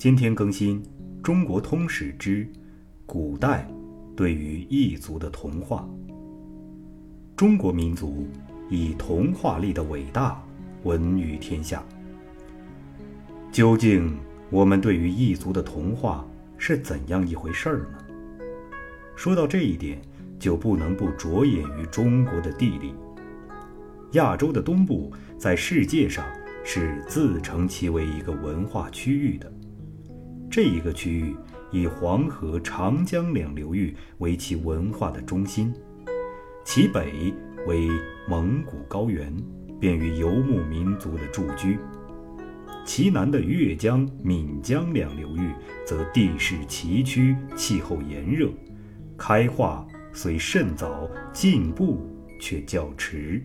今天更新《中国通史之古代对于异族的同化》。中国民族以同化力的伟大闻于天下。究竟我们对于异族的同化是怎样一回事儿呢？说到这一点，就不能不着眼于中国的地理。亚洲的东部在世界上是自成其为一个文化区域的。这一个区域以黄河、长江两流域为其文化的中心，其北为蒙古高原，便于游牧民族的驻居；其南的越江、岷江两流域则地势崎岖，气候炎热，开化虽甚早，进步却较迟。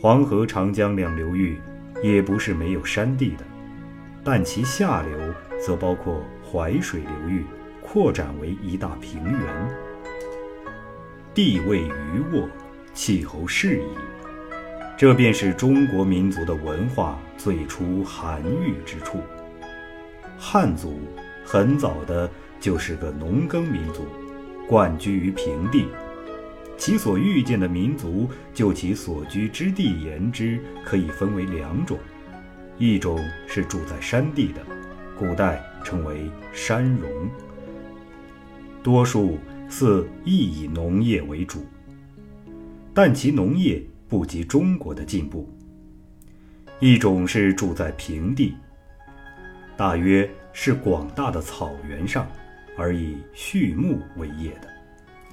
黄河、长江两流域也不是没有山地的，但其下流。则包括淮水流域，扩展为一大平原，地位鱼沃，气候适宜，这便是中国民族的文化最初含育之处。汉族很早的就是个农耕民族，惯居于平地，其所遇见的民族，就其所居之地言之，可以分为两种，一种是住在山地的。古代称为山戎，多数似亦以农业为主，但其农业不及中国的进步。一种是住在平地，大约是广大的草原上，而以畜牧为业的，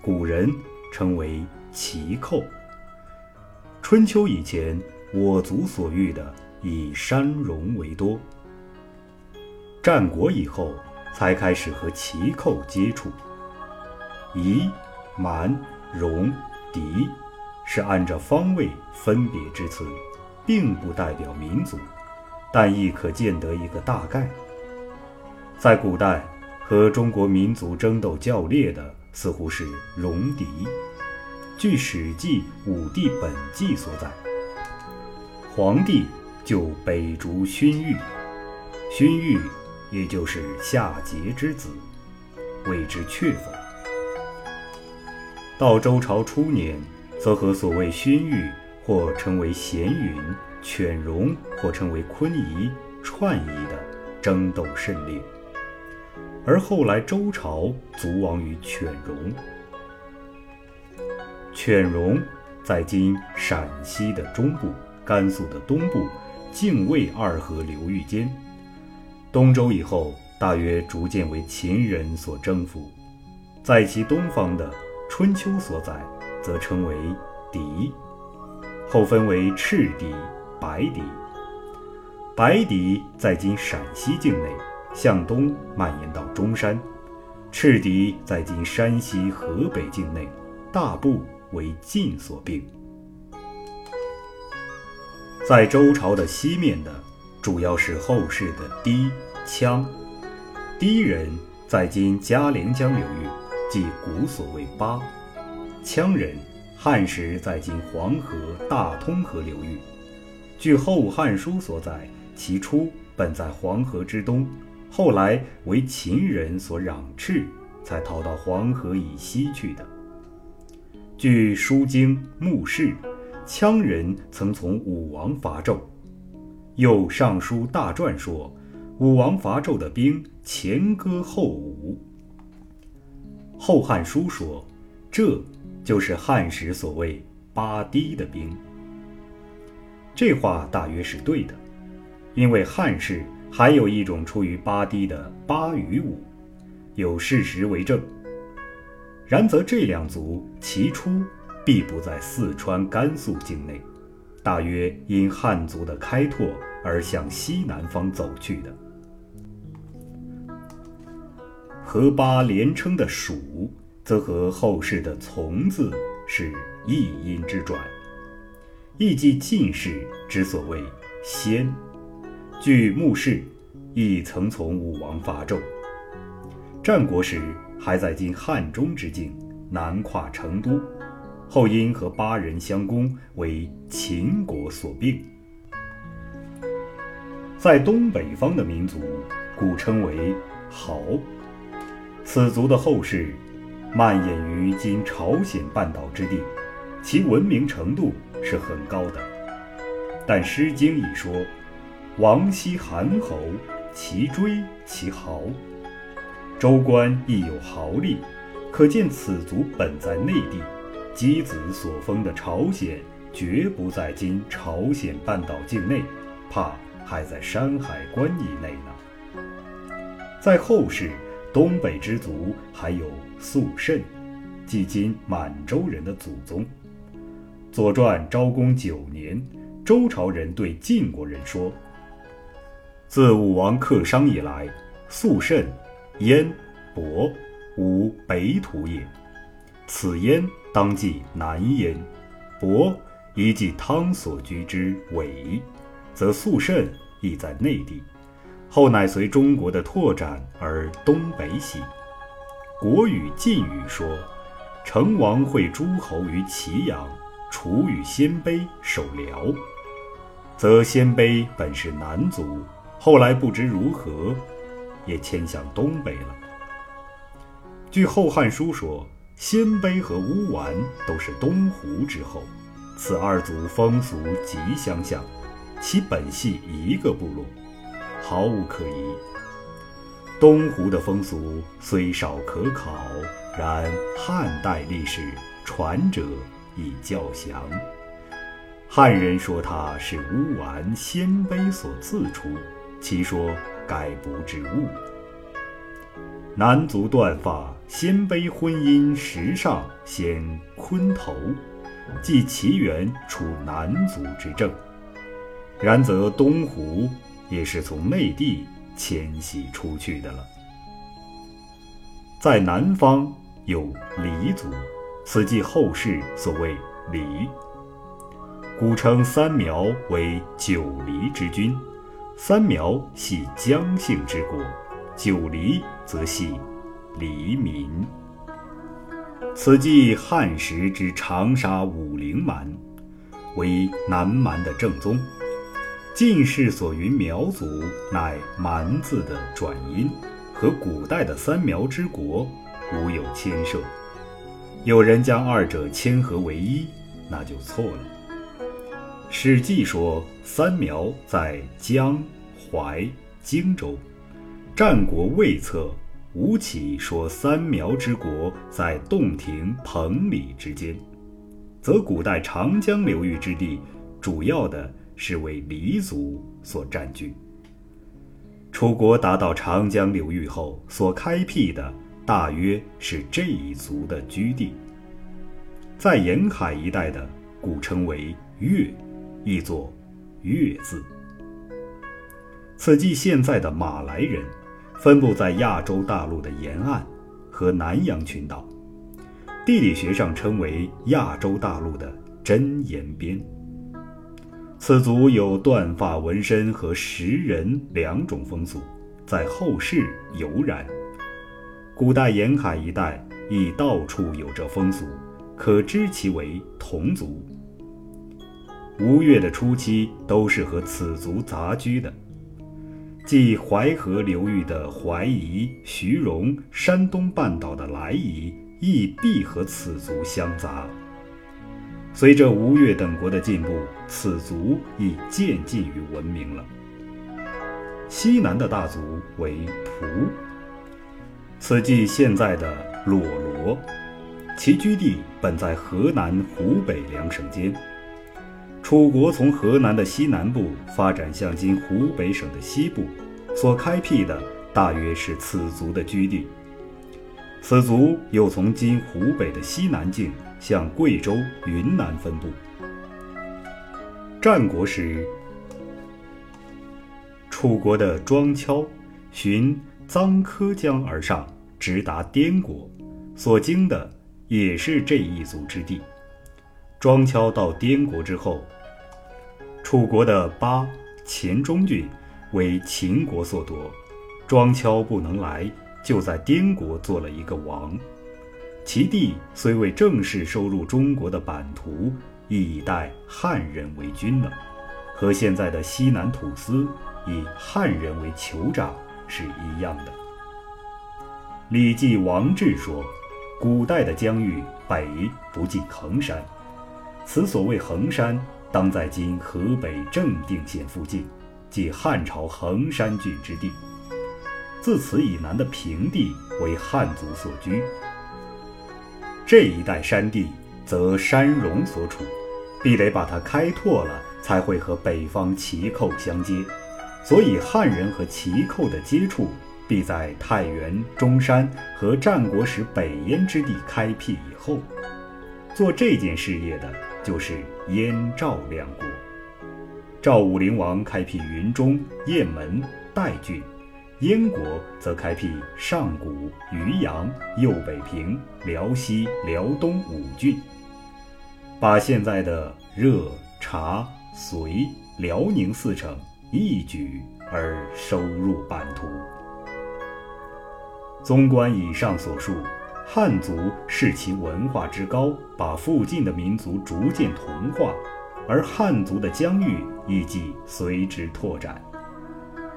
古人称为骑寇。春秋以前，我族所遇的以山戎为多。战国以后，才开始和齐寇接触。夷、蛮、戎、狄，是按照方位分别之词，并不代表民族，但亦可见得一个大概。在古代，和中国民族争斗较烈的，似乎是戎狄。据《史记·武帝本纪》所载，黄帝就北逐荀彧，荀彧。也就是夏桀之子，谓之阙否。到周朝初年，则和所谓荀彧或称为咸允、犬戎或称为昆夷、串夷的争斗甚烈。而后来周朝卒亡于犬戎。犬戎在今陕西的中部、甘肃的东部、泾渭二河流域间。东周以后，大约逐渐为秦人所征服，在其东方的《春秋》所载，则称为狄，后分为赤狄、白狄。白狄在今陕西境内，向东蔓延到中山；赤狄在今山西、河北境内，大部为晋所并。在周朝的西面的。主要是后世的氐、羌。氐人在今嘉陵江流域，即古所谓巴；羌人汉时在今黄河、大通河流域。据《后汉书》所载，其初本在黄河之东，后来为秦人所攘斥，才逃到黄河以西去的。据《书经·穆氏》，羌人曾从武王伐纣。又《尚书大传》说，武王伐纣的兵前歌后舞。《后汉书》说，这就是汉时所谓八氐的兵。这话大约是对的，因为汉室还有一种出于八氐的八羽舞，有事实为证。然则这两族其初必不在四川、甘肃境内。大约因汉族的开拓而向西南方走去的。和八连称的蜀，则和后世的从字是一音之转，亦即晋士之所谓先。据墓室，亦曾从武王伐纣。战国时还在今汉中之境，南跨成都。后因和巴人相攻，为秦国所并。在东北方的民族古称为豪。此族的后世蔓延于今朝鲜半岛之地，其文明程度是很高的。但《诗经》已说：“王羲韩侯，其追其豪。”周官亦有豪力，可见此族本在内地。箕子所封的朝鲜，绝不在今朝鲜半岛境内，怕还在山海关以内呢。在后世，东北之族还有肃慎，即今满洲人的祖宗。《左传》昭公九年，周朝人对晋国人说：“自武王克商以来，肃慎、燕、伯，无北土也。此燕。”当即南焉，伯以即汤所居之尾，则肃慎亦在内地。后乃随中国的拓展而东北徙。国语晋语说：“成王会诸侯于祁阳，楚与鲜卑守辽。”则鲜卑本是南族，后来不知如何，也迁向东北了。据《后汉书》说。鲜卑和乌丸都是东胡之后，此二族风俗极相像，其本系一个部落，毫无可疑。东胡的风俗虽少可考，然汉代历史传者亦较详。汉人说他是乌丸鲜卑所自出，其说概不至误。南族断发。鲜卑婚姻时尚先昆头，即其源处南族之政。然则东胡也是从内地迁徙出去的了。在南方有黎族，此即后世所谓黎。古称三苗为九黎之君，三苗系姜姓之国，九黎则系。黎民，此即汉时之长沙武陵蛮，为南蛮的正宗。晋世所云苗族，乃蛮字的转音，和古代的三苗之国无有牵涉。有人将二者牵合为一，那就错了。《史记》说三苗在江淮荆州，战国魏策。吴起说：“三苗之国在洞庭、彭蠡之间，则古代长江流域之地，主要的是为黎族所占据。楚国达到长江流域后，所开辟的大约是这一族的居地。在沿海一带的，古称为越，译作越字。此即现在的马来人。”分布在亚洲大陆的沿岸和南洋群岛，地理学上称为亚洲大陆的真沿边。此族有断发纹身和食人两种风俗，在后世犹然。古代沿海一带亦到处有这风俗，可知其为同族。吴越的初期都是和此族杂居的。即淮河流域的淮夷、徐荣，山东半岛的莱夷，亦必和此族相杂。随着吴越等国的进步，此族已渐近于文明了。西南的大族为蒲，此即现在的裸罗，其居地本在河南、湖北两省间。楚国从河南的西南部发展向今湖北省的西部，所开辟的大约是此族的居地。此族又从今湖北的西南境向贵州、云南分布。战国时，楚国的庄丘循臧柯江而上，直达滇国，所经的也是这一族之地。庄丘到滇国之后。楚国的巴黔中郡为秦国所夺，庄丘不能来，就在滇国做了一个王。其地虽未正式收入中国的版图，亦已代汉人为君了，和现在的西南土司以汉人为酋长是一样的。《礼记·王志》说：“古代的疆域北不进衡山，此所谓衡山，当在今河北正定县附近，即汉朝衡山郡之地。自此以南的平地为汉族所居，这一带山地则山戎所处，必得把它开拓了，才会和北方齐寇相接。所以汉人和齐寇的接触。”必在太原、中山和战国时北燕之地开辟以后，做这件事业的就是燕赵两国。赵武灵王开辟云中、雁门、代郡，燕国则开辟上古、渔阳、右北平、辽西、辽东五郡，把现在的热、察、绥、辽宁四城一举而收入版图。纵观以上所述，汉族视其文化之高，把附近的民族逐渐同化，而汉族的疆域亦即随之拓展。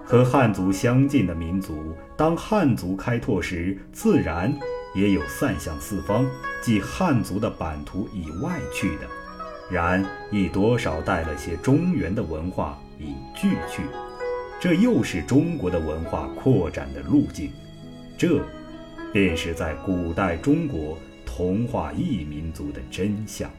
和汉族相近的民族，当汉族开拓时，自然也有散向四方，即汉族的版图以外去的，然亦多少带了些中原的文化以聚去，这又是中国的文化扩展的路径。这，便是在古代中国同化异民族的真相。